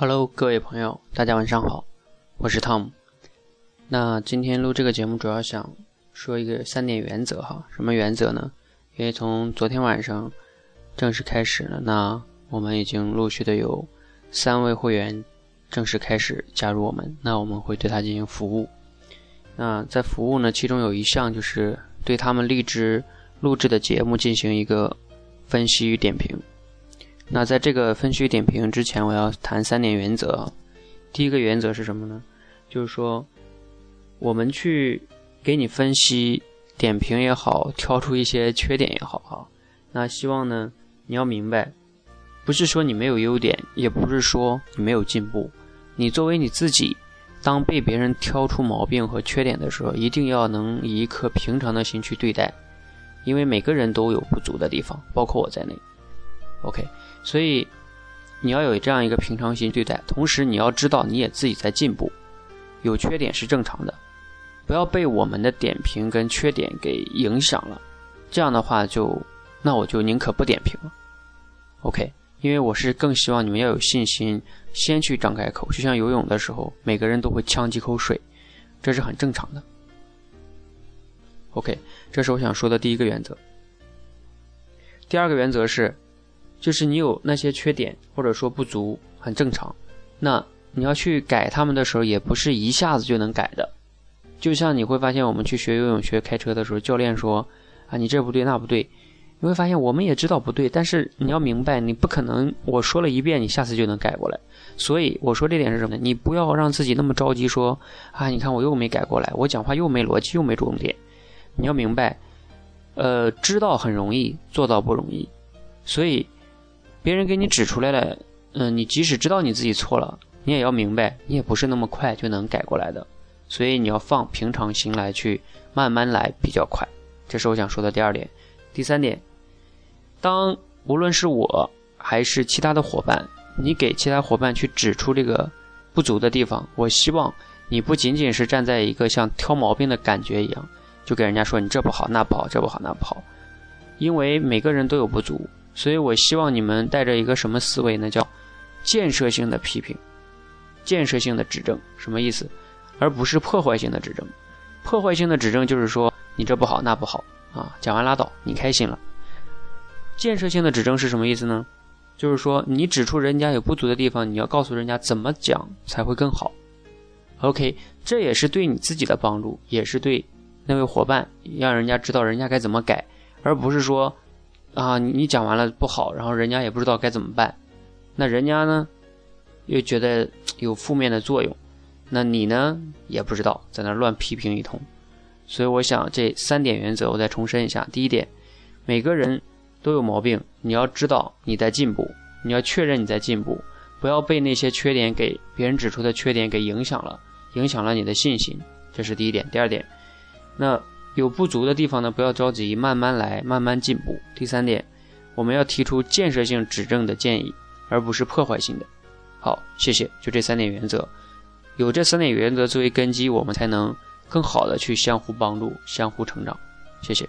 Hello，各位朋友，大家晚上好，我是 Tom。那今天录这个节目主要想说一个三点原则哈，什么原则呢？因为从昨天晚上正式开始了，那我们已经陆续的有三位会员正式开始加入我们，那我们会对他进行服务。那在服务呢，其中有一项就是对他们荔枝录制的节目进行一个分析与点评。那在这个分区点评之前，我要谈三点原则。第一个原则是什么呢？就是说，我们去给你分析、点评也好，挑出一些缺点也好，哈。那希望呢，你要明白，不是说你没有优点，也不是说你没有进步。你作为你自己，当被别人挑出毛病和缺点的时候，一定要能以一颗平常的心去对待，因为每个人都有不足的地方，包括我在内。OK。所以，你要有这样一个平常心对待，同时你要知道你也自己在进步，有缺点是正常的，不要被我们的点评跟缺点给影响了。这样的话，就那我就宁可不点评了。OK，因为我是更希望你们要有信心，先去张开口，就像游泳的时候，每个人都会呛几口水，这是很正常的。OK，这是我想说的第一个原则。第二个原则是。就是你有那些缺点或者说不足，很正常。那你要去改他们的时候，也不是一下子就能改的。就像你会发现，我们去学游泳、学开车的时候，教练说：“啊，你这不对，那不对。”你会发现，我们也知道不对，但是你要明白，你不可能我说了一遍，你下次就能改过来。所以我说这点是什么呢？你不要让自己那么着急，说：“啊，你看我又没改过来，我讲话又没逻辑，又没重点。”你要明白，呃，知道很容易，做到不容易。所以。别人给你指出来了，嗯，你即使知道你自己错了，你也要明白，你也不是那么快就能改过来的，所以你要放平常心来去慢慢来比较快。这是我想说的第二点。第三点，当无论是我还是其他的伙伴，你给其他伙伴去指出这个不足的地方，我希望你不仅仅是站在一个像挑毛病的感觉一样，就给人家说你这不好那不好这不好那不好，因为每个人都有不足。所以我希望你们带着一个什么思维呢？叫建设性的批评，建设性的指正，什么意思？而不是破坏性的指正。破坏性的指正就是说你这不好那不好啊，讲完拉倒，你开心了。建设性的指正是什么意思呢？就是说你指出人家有不足的地方，你要告诉人家怎么讲才会更好。OK，这也是对你自己的帮助，也是对那位伙伴，让人家知道人家该怎么改，而不是说。啊，你讲完了不好，然后人家也不知道该怎么办，那人家呢又觉得有负面的作用，那你呢也不知道，在那乱批评一通。所以我想这三点原则我再重申一下：第一点，每个人都有毛病，你要知道你在进步，你要确认你在进步，不要被那些缺点给别人指出的缺点给影响了，影响了你的信心。这是第一点。第二点，那。有不足的地方呢，不要着急，慢慢来，慢慢进步。第三点，我们要提出建设性指正的建议，而不是破坏性的。好，谢谢。就这三点原则，有这三点原则作为根基，我们才能更好的去相互帮助、相互成长。谢谢。